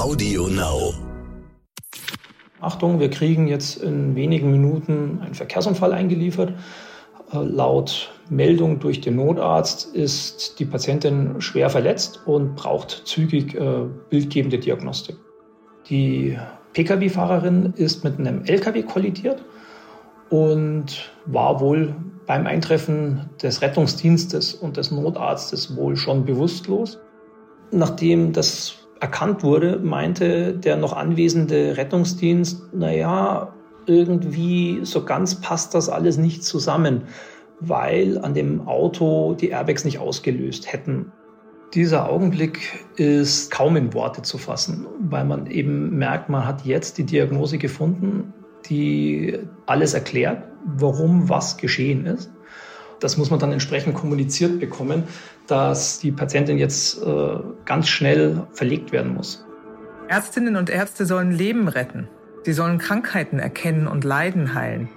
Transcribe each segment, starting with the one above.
Audio Now. Achtung, wir kriegen jetzt in wenigen Minuten einen Verkehrsunfall eingeliefert. Äh, laut Meldung durch den Notarzt ist die Patientin schwer verletzt und braucht zügig äh, bildgebende Diagnostik. Die Pkw-Fahrerin ist mit einem Lkw kollidiert und war wohl beim Eintreffen des Rettungsdienstes und des Notarztes wohl schon bewusstlos. Nachdem das erkannt wurde, meinte der noch anwesende Rettungsdienst, naja, irgendwie so ganz passt das alles nicht zusammen, weil an dem Auto die Airbags nicht ausgelöst hätten. Dieser Augenblick ist kaum in Worte zu fassen, weil man eben merkt, man hat jetzt die Diagnose gefunden, die alles erklärt, warum was geschehen ist. Das muss man dann entsprechend kommuniziert bekommen, dass die Patientin jetzt äh, ganz schnell verlegt werden muss. Ärztinnen und Ärzte sollen Leben retten. Sie sollen Krankheiten erkennen und Leiden heilen.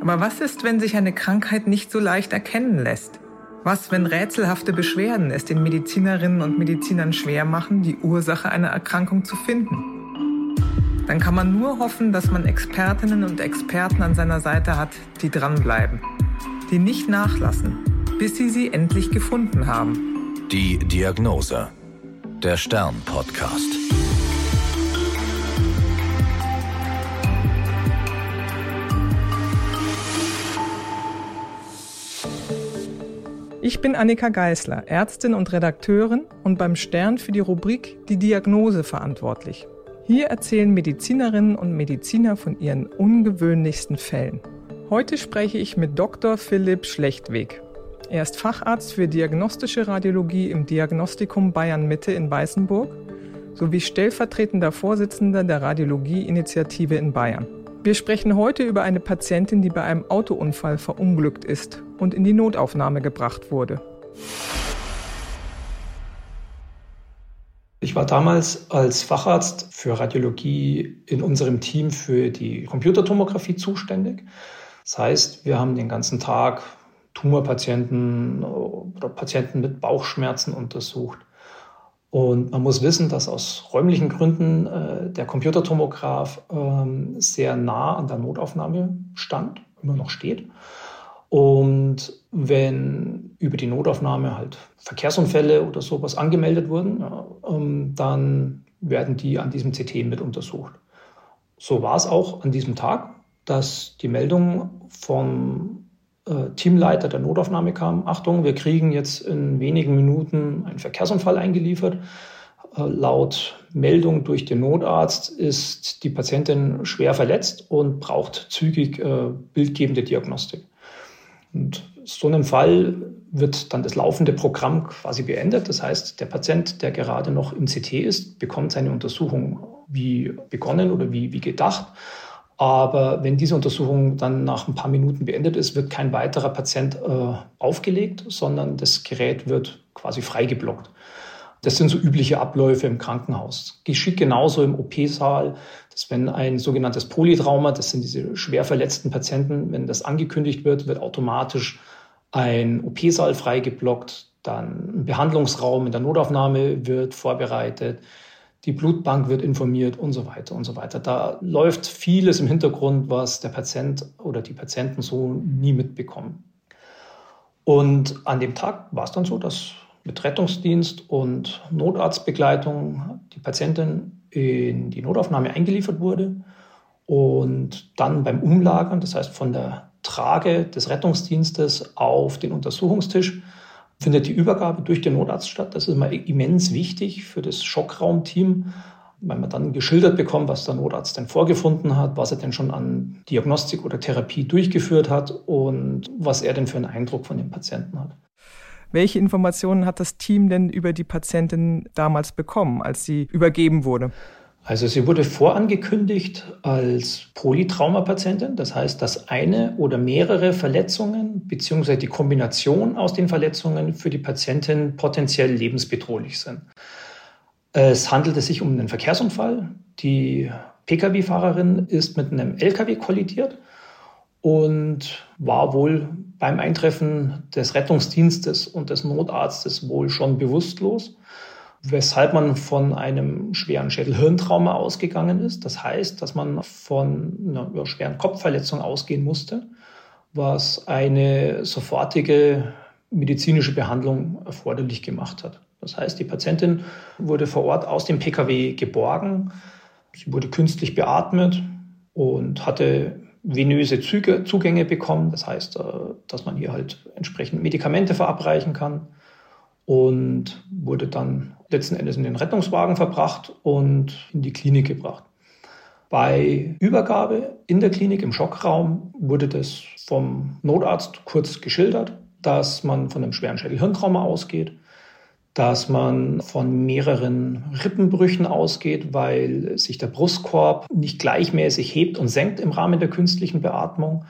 Aber was ist, wenn sich eine Krankheit nicht so leicht erkennen lässt? Was, wenn rätselhafte Beschwerden es den Medizinerinnen und Medizinern schwer machen, die Ursache einer Erkrankung zu finden? Dann kann man nur hoffen, dass man Expertinnen und Experten an seiner Seite hat, die dranbleiben die nicht nachlassen, bis sie sie endlich gefunden haben. Die Diagnose. Der Stern-Podcast. Ich bin Annika Geißler, Ärztin und Redakteurin und beim Stern für die Rubrik Die Diagnose verantwortlich. Hier erzählen Medizinerinnen und Mediziner von ihren ungewöhnlichsten Fällen. Heute spreche ich mit Dr. Philipp Schlechtweg. Er ist Facharzt für diagnostische Radiologie im Diagnostikum Bayern Mitte in Weißenburg sowie stellvertretender Vorsitzender der Radiologie-Initiative in Bayern. Wir sprechen heute über eine Patientin, die bei einem Autounfall verunglückt ist und in die Notaufnahme gebracht wurde. Ich war damals als Facharzt für Radiologie in unserem Team für die Computertomographie zuständig. Das heißt, wir haben den ganzen Tag Tumorpatienten oder Patienten mit Bauchschmerzen untersucht. Und man muss wissen, dass aus räumlichen Gründen äh, der Computertomograph äh, sehr nah an der Notaufnahme stand, immer noch steht. Und wenn über die Notaufnahme halt Verkehrsunfälle oder sowas angemeldet wurden, ja, ähm, dann werden die an diesem CT mit untersucht. So war es auch an diesem Tag dass die Meldung vom äh, Teamleiter der Notaufnahme kam, Achtung, wir kriegen jetzt in wenigen Minuten einen Verkehrsunfall eingeliefert. Äh, laut Meldung durch den Notarzt ist die Patientin schwer verletzt und braucht zügig äh, bildgebende Diagnostik. Und so einem Fall wird dann das laufende Programm quasi beendet. Das heißt, der Patient, der gerade noch im CT ist, bekommt seine Untersuchung wie begonnen oder wie, wie gedacht aber wenn diese Untersuchung dann nach ein paar Minuten beendet ist, wird kein weiterer Patient äh, aufgelegt, sondern das Gerät wird quasi freigeblockt. Das sind so übliche Abläufe im Krankenhaus. Geschieht genauso im OP-Saal, dass wenn ein sogenanntes Polytrauma, das sind diese schwer verletzten Patienten, wenn das angekündigt wird, wird automatisch ein OP-Saal freigeblockt, dann ein Behandlungsraum in der Notaufnahme wird vorbereitet, die Blutbank wird informiert und so weiter und so weiter. Da läuft vieles im Hintergrund, was der Patient oder die Patienten so nie mitbekommen. Und an dem Tag war es dann so, dass mit Rettungsdienst und Notarztbegleitung die Patientin in die Notaufnahme eingeliefert wurde und dann beim Umlagern, das heißt von der Trage des Rettungsdienstes auf den Untersuchungstisch, findet die Übergabe durch den Notarzt statt. Das ist immer immens wichtig für das Schockraumteam, weil man dann geschildert bekommt, was der Notarzt denn vorgefunden hat, was er denn schon an Diagnostik oder Therapie durchgeführt hat und was er denn für einen Eindruck von dem Patienten hat. Welche Informationen hat das Team denn über die Patientin damals bekommen, als sie übergeben wurde? Also sie wurde vorangekündigt als Polytraumapatientin, das heißt, dass eine oder mehrere Verletzungen beziehungsweise die Kombination aus den Verletzungen für die Patientin potenziell lebensbedrohlich sind. Es handelte sich um einen Verkehrsunfall. Die Pkw-Fahrerin ist mit einem Lkw kollidiert und war wohl beim Eintreffen des Rettungsdienstes und des Notarztes wohl schon bewusstlos weshalb man von einem schweren Schädelhirntrauma ausgegangen ist. Das heißt, dass man von einer schweren Kopfverletzung ausgehen musste, was eine sofortige medizinische Behandlung erforderlich gemacht hat. Das heißt, die Patientin wurde vor Ort aus dem Pkw geborgen, sie wurde künstlich beatmet und hatte venöse Züge, Zugänge bekommen. Das heißt, äh, dass man hier halt entsprechend Medikamente verabreichen kann und wurde dann letzten Endes in den Rettungswagen verbracht und in die Klinik gebracht. Bei Übergabe in der Klinik im Schockraum wurde das vom Notarzt kurz geschildert, dass man von einem schweren Schädelhirntrauma ausgeht, dass man von mehreren Rippenbrüchen ausgeht, weil sich der Brustkorb nicht gleichmäßig hebt und senkt im Rahmen der künstlichen Beatmung,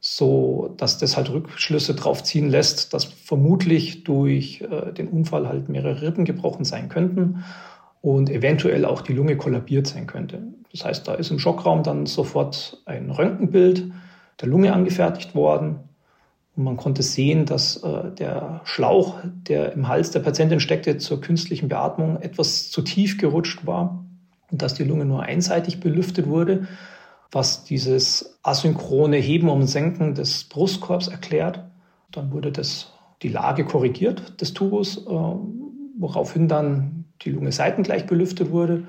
so dass das halt Rückschlüsse darauf ziehen lässt, dass vermutlich durch äh, den Unfall halt mehrere Rippen gebrochen sein könnten und eventuell auch die Lunge kollabiert sein könnte. Das heißt, da ist im Schockraum dann sofort ein Röntgenbild der Lunge angefertigt worden und man konnte sehen, dass äh, der Schlauch, der im Hals der Patientin steckte, zur künstlichen Beatmung etwas zu tief gerutscht war und dass die Lunge nur einseitig belüftet wurde, was dieses asynchrone Heben und Senken des Brustkorbs erklärt. Dann wurde das, die Lage korrigiert des Tubus, äh, woraufhin dann die Lunge seitengleich belüftet wurde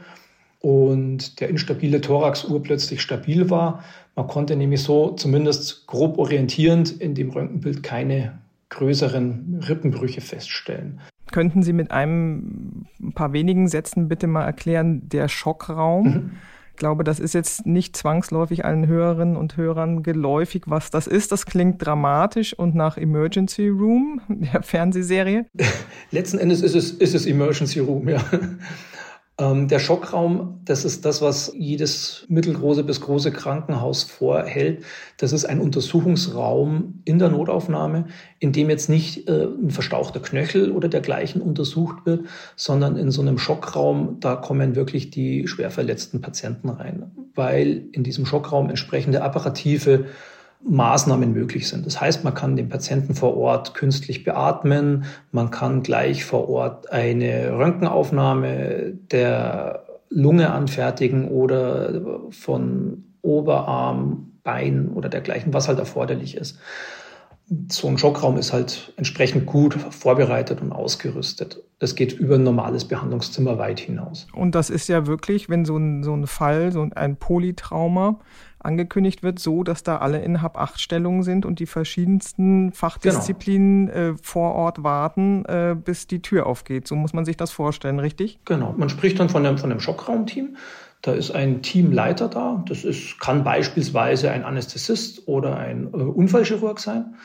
und der instabile Thorax urplötzlich stabil war. Man konnte nämlich so zumindest grob orientierend in dem Röntgenbild keine größeren Rippenbrüche feststellen. Könnten Sie mit einem ein paar wenigen Sätzen bitte mal erklären, der Schockraum? Mhm. Ich glaube, das ist jetzt nicht zwangsläufig allen Hörerinnen und Hörern geläufig, was das ist. Das klingt dramatisch und nach Emergency Room, der Fernsehserie. Letzten Endes ist es, ist es Emergency Room, ja. Ähm, der Schockraum, das ist das, was jedes mittelgroße bis große Krankenhaus vorhält. Das ist ein Untersuchungsraum in der Notaufnahme, in dem jetzt nicht äh, ein verstauchter Knöchel oder dergleichen untersucht wird, sondern in so einem Schockraum, da kommen wirklich die schwer verletzten Patienten rein, weil in diesem Schockraum entsprechende apparative Maßnahmen möglich sind. Das heißt, man kann den Patienten vor Ort künstlich beatmen, man kann gleich vor Ort eine Röntgenaufnahme der Lunge anfertigen oder von Oberarm, Bein oder dergleichen, was halt erforderlich ist. So ein Schockraum ist halt entsprechend gut vorbereitet und ausgerüstet. Das geht über ein normales Behandlungszimmer weit hinaus. Und das ist ja wirklich, wenn so ein, so ein Fall, so ein Polytrauma, angekündigt wird, so dass da alle in Hab-8-Stellungen sind und die verschiedensten Fachdisziplinen genau. äh, vor Ort warten, äh, bis die Tür aufgeht. So muss man sich das vorstellen, richtig? Genau. Man spricht dann von einem, von einem Schockraumteam. Da ist ein Teamleiter da. Das ist, kann beispielsweise ein Anästhesist oder ein äh, Unfallchirurg sein.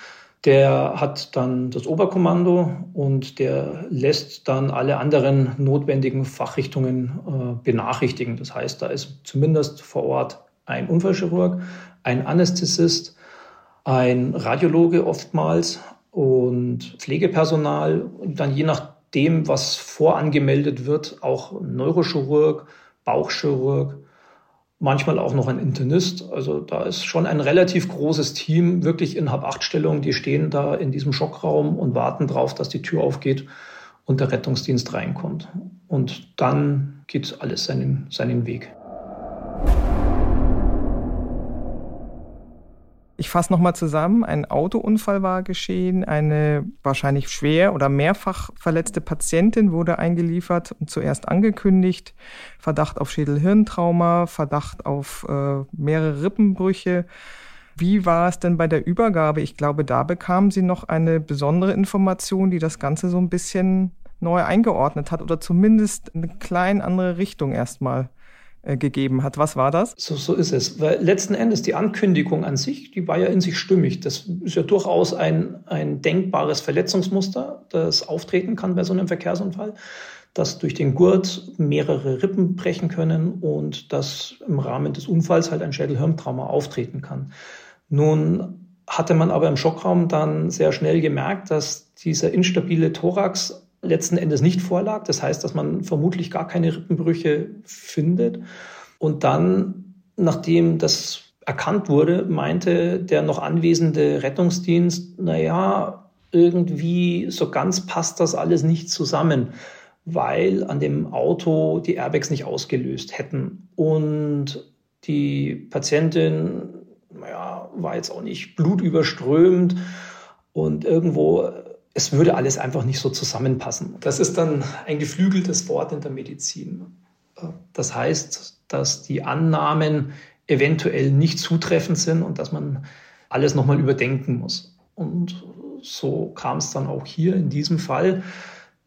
Der hat dann das Oberkommando und der lässt dann alle anderen notwendigen Fachrichtungen äh, benachrichtigen. Das heißt, da ist zumindest vor Ort ein Unfallchirurg, ein Anästhesist, ein Radiologe oftmals und Pflegepersonal und dann je nachdem, was vorangemeldet wird, auch Neurochirurg, Bauchchirurg, manchmal auch noch ein Internist. Also da ist schon ein relativ großes Team, wirklich in Hab-8-Stellung, die stehen da in diesem Schockraum und warten drauf, dass die Tür aufgeht und der Rettungsdienst reinkommt. Und dann geht alles seinen, seinen Weg. Ich fasse nochmal zusammen. Ein Autounfall war geschehen. Eine wahrscheinlich schwer oder mehrfach verletzte Patientin wurde eingeliefert und zuerst angekündigt. Verdacht auf Schädelhirntrauma, Verdacht auf äh, mehrere Rippenbrüche. Wie war es denn bei der Übergabe? Ich glaube, da bekam sie noch eine besondere Information, die das Ganze so ein bisschen neu eingeordnet hat oder zumindest eine klein andere Richtung erstmal gegeben hat. Was war das? So, so ist es. Weil letzten Endes die Ankündigung an sich, die war ja in sich stimmig. Das ist ja durchaus ein, ein denkbares Verletzungsmuster, das auftreten kann bei so einem Verkehrsunfall, dass durch den Gurt mehrere Rippen brechen können und dass im Rahmen des Unfalls halt ein Schädelhirntrauma auftreten kann. Nun hatte man aber im Schockraum dann sehr schnell gemerkt, dass dieser instabile Thorax letzten Endes nicht vorlag. Das heißt, dass man vermutlich gar keine Rippenbrüche findet. Und dann, nachdem das erkannt wurde, meinte der noch anwesende Rettungsdienst, na ja, irgendwie so ganz passt das alles nicht zusammen, weil an dem Auto die Airbags nicht ausgelöst hätten. Und die Patientin naja, war jetzt auch nicht blutüberströmt und irgendwo, es würde alles einfach nicht so zusammenpassen. Das ist dann ein geflügeltes Wort in der Medizin. Das heißt, dass die Annahmen eventuell nicht zutreffend sind und dass man alles nochmal überdenken muss. Und so kam es dann auch hier in diesem Fall,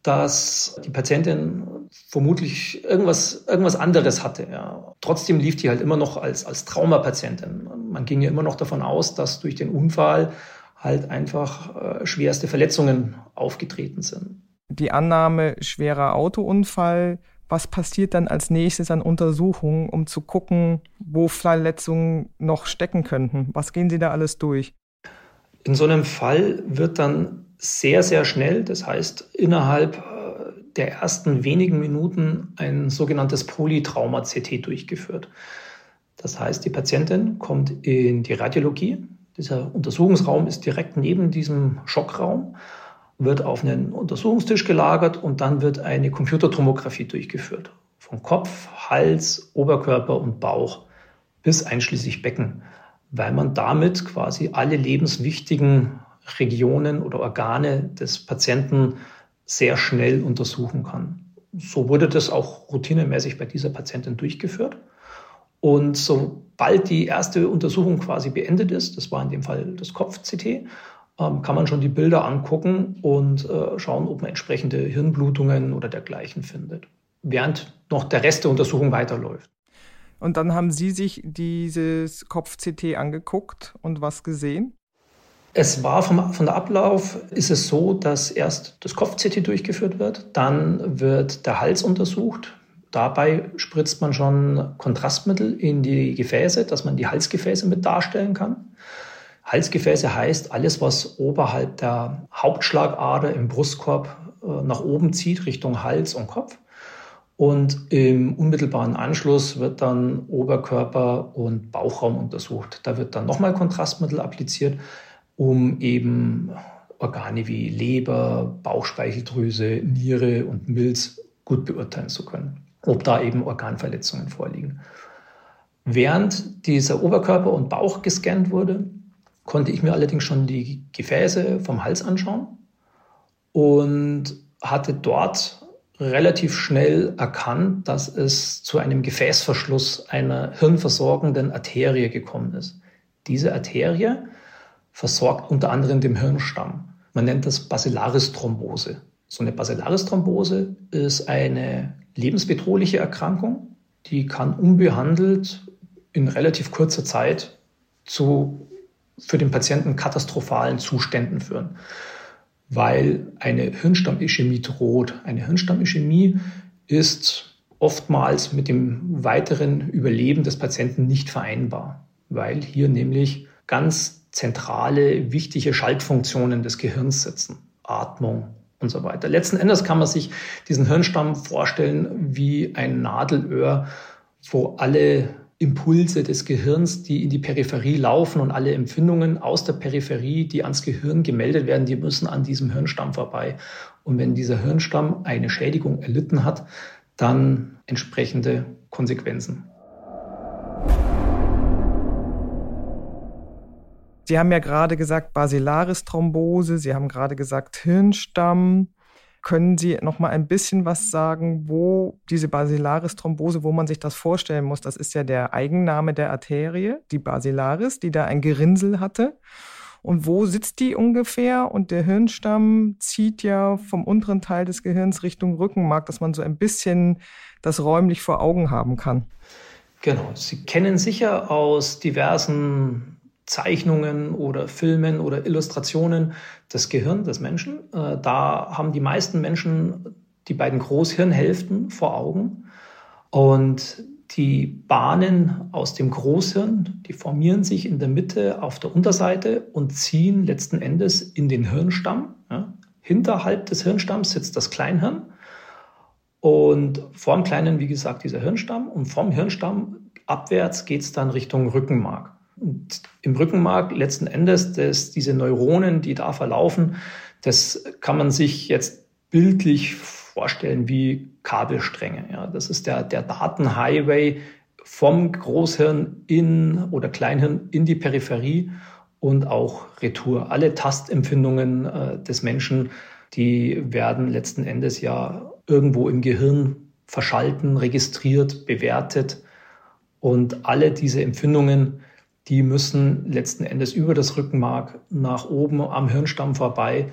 dass die Patientin vermutlich irgendwas, irgendwas anderes hatte. Ja. Trotzdem lief die halt immer noch als, als Traumapatientin. Man ging ja immer noch davon aus, dass durch den Unfall halt einfach äh, schwerste Verletzungen aufgetreten sind. Die Annahme schwerer Autounfall, was passiert dann als nächstes an Untersuchungen, um zu gucken, wo Verletzungen noch stecken könnten? Was gehen Sie da alles durch? In so einem Fall wird dann sehr, sehr schnell, das heißt innerhalb äh, der ersten wenigen Minuten ein sogenanntes Polytrauma-CT durchgeführt. Das heißt, die Patientin kommt in die Radiologie. Dieser Untersuchungsraum ist direkt neben diesem Schockraum, wird auf einen Untersuchungstisch gelagert und dann wird eine Computertomographie durchgeführt. Von Kopf, Hals, Oberkörper und Bauch bis einschließlich Becken, weil man damit quasi alle lebenswichtigen Regionen oder Organe des Patienten sehr schnell untersuchen kann. So wurde das auch routinemäßig bei dieser Patientin durchgeführt. Und sobald die erste Untersuchung quasi beendet ist, das war in dem Fall das Kopf-CT, ähm, kann man schon die Bilder angucken und äh, schauen, ob man entsprechende Hirnblutungen oder dergleichen findet, während noch der Rest der Untersuchung weiterläuft. Und dann haben Sie sich dieses Kopf-CT angeguckt und was gesehen? Es war vom, von der Ablauf ist es so, dass erst das Kopf-CT durchgeführt wird, dann wird der Hals untersucht. Dabei spritzt man schon Kontrastmittel in die Gefäße, dass man die Halsgefäße mit darstellen kann. Halsgefäße heißt alles, was oberhalb der Hauptschlagader im Brustkorb äh, nach oben zieht, Richtung Hals und Kopf. Und im unmittelbaren Anschluss wird dann Oberkörper und Bauchraum untersucht. Da wird dann nochmal Kontrastmittel appliziert um eben Organe wie Leber, Bauchspeicheldrüse, Niere und Milz gut beurteilen zu können, ob da eben Organverletzungen vorliegen. Während dieser Oberkörper und Bauch gescannt wurde, konnte ich mir allerdings schon die Gefäße vom Hals anschauen und hatte dort relativ schnell erkannt, dass es zu einem Gefäßverschluss einer hirnversorgenden Arterie gekommen ist. Diese Arterie versorgt unter anderem den Hirnstamm. Man nennt das Basilaris-Thrombose. So eine Basilaris-Thrombose ist eine lebensbedrohliche Erkrankung, die kann unbehandelt in relativ kurzer Zeit zu für den Patienten katastrophalen Zuständen führen, weil eine Hirnstammischämie droht. Eine Hirnstammischämie ist oftmals mit dem weiteren Überleben des Patienten nicht vereinbar, weil hier nämlich ganz zentrale, wichtige Schaltfunktionen des Gehirns sitzen. Atmung und so weiter. Letzten Endes kann man sich diesen Hirnstamm vorstellen wie ein Nadelöhr, wo alle Impulse des Gehirns, die in die Peripherie laufen und alle Empfindungen aus der Peripherie, die ans Gehirn gemeldet werden, die müssen an diesem Hirnstamm vorbei. Und wenn dieser Hirnstamm eine Schädigung erlitten hat, dann entsprechende Konsequenzen. Sie haben ja gerade gesagt Basilaris-Thrombose, Sie haben gerade gesagt Hirnstamm. Können Sie noch mal ein bisschen was sagen, wo diese Basilaris-Thrombose, wo man sich das vorstellen muss? Das ist ja der Eigenname der Arterie, die Basilaris, die da ein Gerinnsel hatte. Und wo sitzt die ungefähr? Und der Hirnstamm zieht ja vom unteren Teil des Gehirns Richtung Rückenmark, dass man so ein bisschen das räumlich vor Augen haben kann. Genau. Sie kennen sicher aus diversen Zeichnungen oder Filmen oder Illustrationen das Gehirn des Menschen. Äh, da haben die meisten Menschen die beiden Großhirnhälften vor Augen. Und die Bahnen aus dem Großhirn, die formieren sich in der Mitte auf der Unterseite und ziehen letzten Endes in den Hirnstamm. Hinterhalb des Hirnstamms sitzt das Kleinhirn. Und vorm Kleinen, wie gesagt, dieser Hirnstamm. Und vom Hirnstamm abwärts geht es dann Richtung Rückenmark. Und im Rückenmark letzten Endes, das, diese Neuronen, die da verlaufen, das kann man sich jetzt bildlich vorstellen wie Kabelstränge. Ja, das ist der, der Datenhighway vom Großhirn in oder Kleinhirn in die Peripherie und auch Retour. Alle Tastempfindungen äh, des Menschen, die werden letzten Endes ja irgendwo im Gehirn verschalten, registriert, bewertet. Und alle diese Empfindungen, die müssen letzten Endes über das Rückenmark nach oben am Hirnstamm vorbei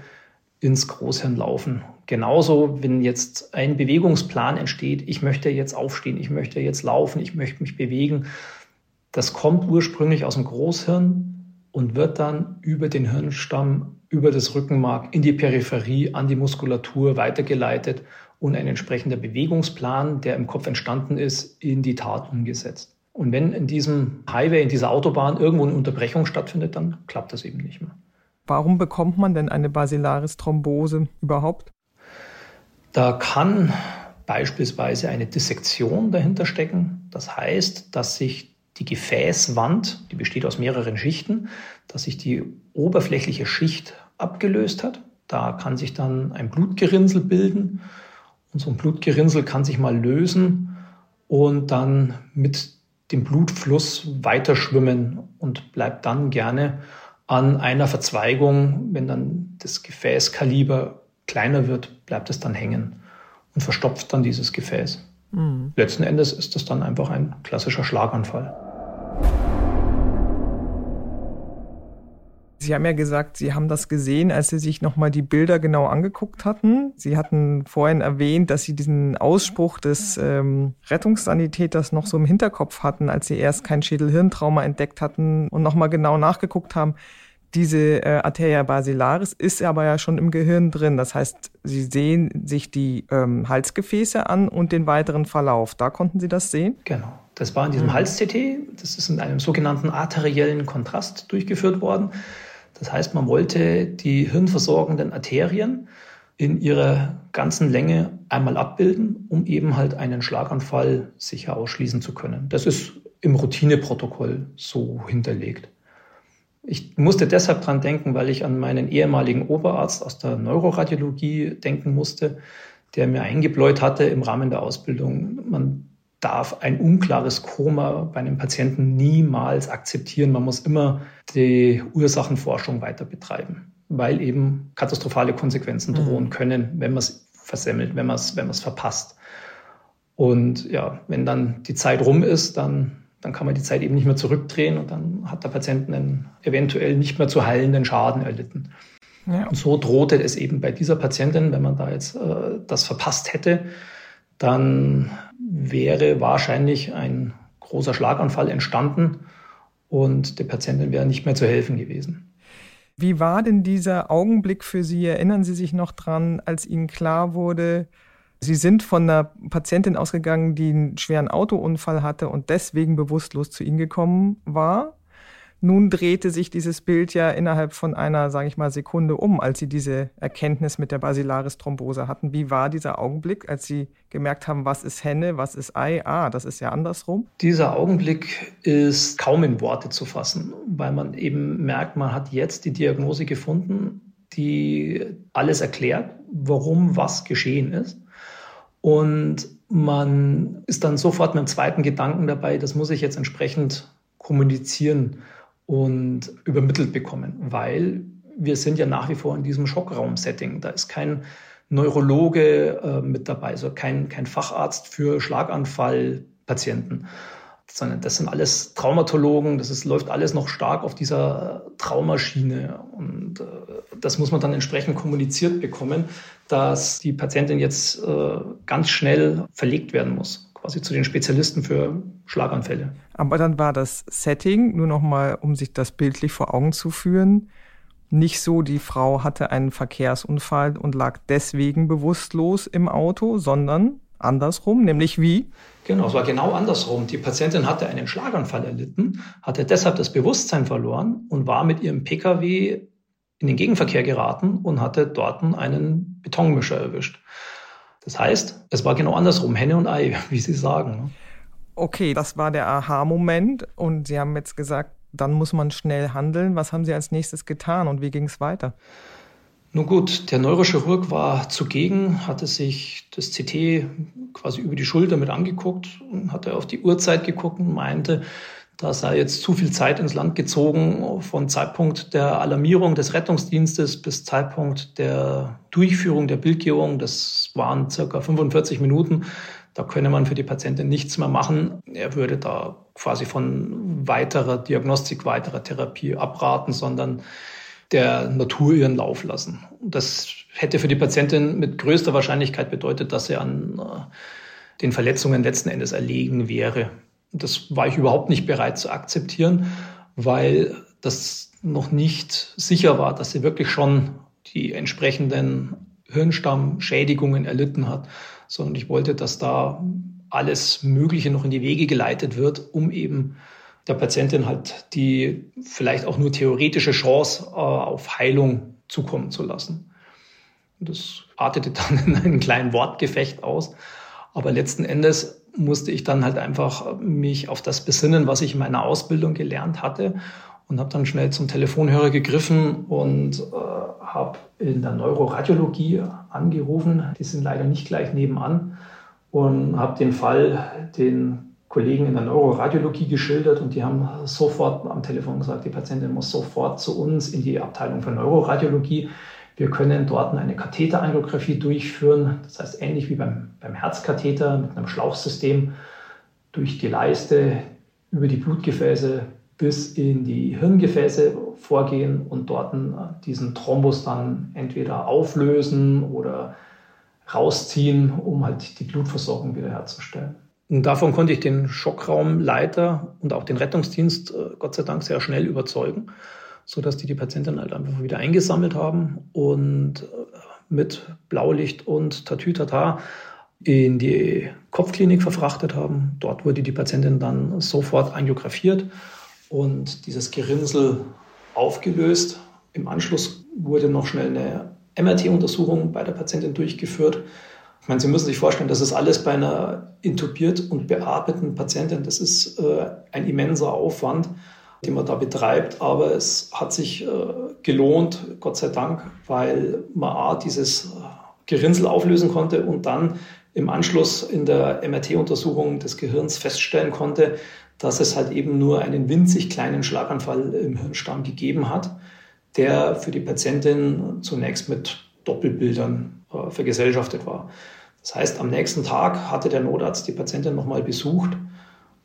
ins Großhirn laufen. Genauso, wenn jetzt ein Bewegungsplan entsteht, ich möchte jetzt aufstehen, ich möchte jetzt laufen, ich möchte mich bewegen, das kommt ursprünglich aus dem Großhirn und wird dann über den Hirnstamm, über das Rückenmark in die Peripherie, an die Muskulatur weitergeleitet und ein entsprechender Bewegungsplan, der im Kopf entstanden ist, in die Tat umgesetzt. Und wenn in diesem Highway, in dieser Autobahn irgendwo eine Unterbrechung stattfindet, dann klappt das eben nicht mehr. Warum bekommt man denn eine Basilaris-Thrombose überhaupt? Da kann beispielsweise eine Dissektion dahinter stecken. Das heißt, dass sich die Gefäßwand, die besteht aus mehreren Schichten, dass sich die oberflächliche Schicht abgelöst hat. Da kann sich dann ein Blutgerinnsel bilden und so ein Blutgerinnsel kann sich mal lösen und dann mit dem Blutfluss weiterschwimmen und bleibt dann gerne an einer Verzweigung, wenn dann das Gefäßkaliber kleiner wird, bleibt es dann hängen und verstopft dann dieses Gefäß. Mhm. Letzten Endes ist das dann einfach ein klassischer Schlaganfall. Sie haben ja gesagt, Sie haben das gesehen, als Sie sich nochmal die Bilder genau angeguckt hatten. Sie hatten vorhin erwähnt, dass Sie diesen Ausspruch des ähm, Rettungssanitäters noch so im Hinterkopf hatten, als Sie erst kein Schädelhirntrauma entdeckt hatten und nochmal genau nachgeguckt haben. Diese äh, Arteria basilaris ist aber ja schon im Gehirn drin. Das heißt, Sie sehen sich die ähm, Halsgefäße an und den weiteren Verlauf. Da konnten Sie das sehen? Genau. Das war in diesem mhm. Hals-CT. Das ist in einem sogenannten arteriellen Kontrast durchgeführt worden. Das heißt, man wollte die hirnversorgenden Arterien in ihrer ganzen Länge einmal abbilden, um eben halt einen Schlaganfall sicher ausschließen zu können. Das ist im Routineprotokoll so hinterlegt. Ich musste deshalb dran denken, weil ich an meinen ehemaligen Oberarzt aus der Neuroradiologie denken musste, der mir eingebläut hatte im Rahmen der Ausbildung, man darf ein unklares Koma bei einem Patienten niemals akzeptieren. Man muss immer die Ursachenforschung weiter betreiben, weil eben katastrophale Konsequenzen mhm. drohen können, wenn man es versemmelt, wenn man es wenn verpasst. Und ja, wenn dann die Zeit rum ist, dann, dann kann man die Zeit eben nicht mehr zurückdrehen und dann hat der Patient einen eventuell nicht mehr zu heilenden Schaden erlitten. Ja. Und so drohte es eben bei dieser Patientin, wenn man da jetzt äh, das verpasst hätte, dann wäre wahrscheinlich ein großer Schlaganfall entstanden und der Patientin wäre nicht mehr zu helfen gewesen. Wie war denn dieser Augenblick für Sie? Erinnern Sie sich noch dran, als Ihnen klar wurde, Sie sind von einer Patientin ausgegangen, die einen schweren Autounfall hatte und deswegen bewusstlos zu Ihnen gekommen war? Nun drehte sich dieses Bild ja innerhalb von einer, sage ich mal, Sekunde um, als Sie diese Erkenntnis mit der Basilaris-Thrombose hatten. Wie war dieser Augenblick, als Sie gemerkt haben, was ist Henne, was ist Ei? Ah, das ist ja andersrum. Dieser Augenblick ist kaum in Worte zu fassen, weil man eben merkt, man hat jetzt die Diagnose gefunden, die alles erklärt, warum was geschehen ist. Und man ist dann sofort mit dem zweiten Gedanken dabei, das muss ich jetzt entsprechend kommunizieren und übermittelt bekommen, weil wir sind ja nach wie vor in diesem Schockraum-Setting. Da ist kein Neurologe äh, mit dabei, also kein, kein Facharzt für Schlaganfallpatienten, sondern das sind alles Traumatologen, das ist, läuft alles noch stark auf dieser Traumaschiene. Und äh, das muss man dann entsprechend kommuniziert bekommen, dass die Patientin jetzt äh, ganz schnell verlegt werden muss quasi zu den Spezialisten für Schlaganfälle. Aber dann war das Setting, nur nochmal, um sich das bildlich vor Augen zu führen, nicht so, die Frau hatte einen Verkehrsunfall und lag deswegen bewusstlos im Auto, sondern andersrum, nämlich wie? Genau, es war genau andersrum. Die Patientin hatte einen Schlaganfall erlitten, hatte deshalb das Bewusstsein verloren und war mit ihrem Pkw in den Gegenverkehr geraten und hatte dort einen Betonmischer erwischt. Das heißt, es war genau andersrum, Henne und Ei, wie Sie sagen. Ne? Okay, das war der Aha-Moment und Sie haben jetzt gesagt, dann muss man schnell handeln. Was haben Sie als nächstes getan und wie ging es weiter? Nun gut, der Neurochirurg war zugegen, hatte sich das CT quasi über die Schulter mit angeguckt und hatte auf die Uhrzeit geguckt und meinte, da sei jetzt zu viel Zeit ins Land gezogen von Zeitpunkt der Alarmierung des Rettungsdienstes bis Zeitpunkt der Durchführung der Bildgebung. Das waren circa 45 Minuten. Da könne man für die Patientin nichts mehr machen. Er würde da quasi von weiterer Diagnostik, weiterer Therapie abraten, sondern der Natur ihren Lauf lassen. Das hätte für die Patientin mit größter Wahrscheinlichkeit bedeutet, dass sie an äh, den Verletzungen letzten Endes erlegen wäre. Das war ich überhaupt nicht bereit zu akzeptieren, weil das noch nicht sicher war, dass sie wirklich schon die entsprechenden Hirnstammschädigungen erlitten hat, sondern ich wollte, dass da alles Mögliche noch in die Wege geleitet wird, um eben der Patientin halt die vielleicht auch nur theoretische Chance äh, auf Heilung zukommen zu lassen. Das artete dann in einem kleinen Wortgefecht aus. Aber letzten Endes musste ich dann halt einfach mich auf das besinnen, was ich in meiner Ausbildung gelernt hatte und habe dann schnell zum Telefonhörer gegriffen und äh, habe in der Neuroradiologie angerufen. Die sind leider nicht gleich nebenan und habe den Fall den Kollegen in der Neuroradiologie geschildert und die haben sofort am Telefon gesagt, die Patientin muss sofort zu uns in die Abteilung für Neuroradiologie. Wir können dort eine Katheterangiographie durchführen, das heißt ähnlich wie beim, beim Herzkatheter mit einem Schlauchsystem durch die Leiste über die Blutgefäße bis in die Hirngefäße vorgehen und dort diesen Thrombus dann entweder auflösen oder rausziehen, um halt die Blutversorgung wiederherzustellen. Und davon konnte ich den Schockraumleiter und auch den Rettungsdienst äh, Gott sei Dank sehr schnell überzeugen so dass die die Patientin halt einfach wieder eingesammelt haben und äh, mit Blaulicht und Tatütata in die Kopfklinik verfrachtet haben. Dort wurde die Patientin dann sofort angiografiert und dieses Gerinnsel aufgelöst. Im Anschluss wurde noch schnell eine MRT-Untersuchung bei der Patientin durchgeführt. Ich meine, Sie müssen sich vorstellen, das ist alles bei einer intubiert und beatmeten Patientin. Das ist äh, ein immenser Aufwand die man da betreibt. Aber es hat sich äh, gelohnt, Gott sei Dank, weil man A, dieses Gerinnsel auflösen konnte und dann im Anschluss in der MRT-Untersuchung des Gehirns feststellen konnte, dass es halt eben nur einen winzig kleinen Schlaganfall im Hirnstamm gegeben hat, der für die Patientin zunächst mit Doppelbildern äh, vergesellschaftet war. Das heißt, am nächsten Tag hatte der Notarzt die Patientin nochmal besucht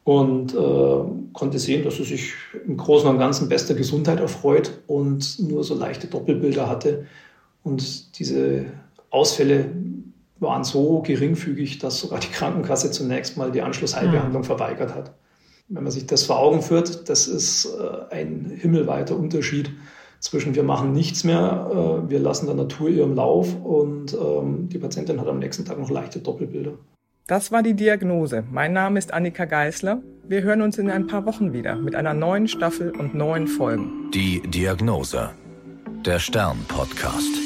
und äh, konnte sehen, dass sie sich im Großen und Ganzen bester Gesundheit erfreut und nur so leichte Doppelbilder hatte. Und diese Ausfälle waren so geringfügig, dass sogar die Krankenkasse zunächst mal die Anschlussheilbehandlung ja. verweigert hat. Wenn man sich das vor Augen führt, das ist äh, ein himmelweiter Unterschied zwischen wir machen nichts mehr, äh, wir lassen der Natur ihren Lauf und ähm, die Patientin hat am nächsten Tag noch leichte Doppelbilder. Das war die Diagnose. Mein Name ist Annika Geißler. Wir hören uns in ein paar Wochen wieder mit einer neuen Staffel und neuen Folgen. Die Diagnose. Der Stern-Podcast.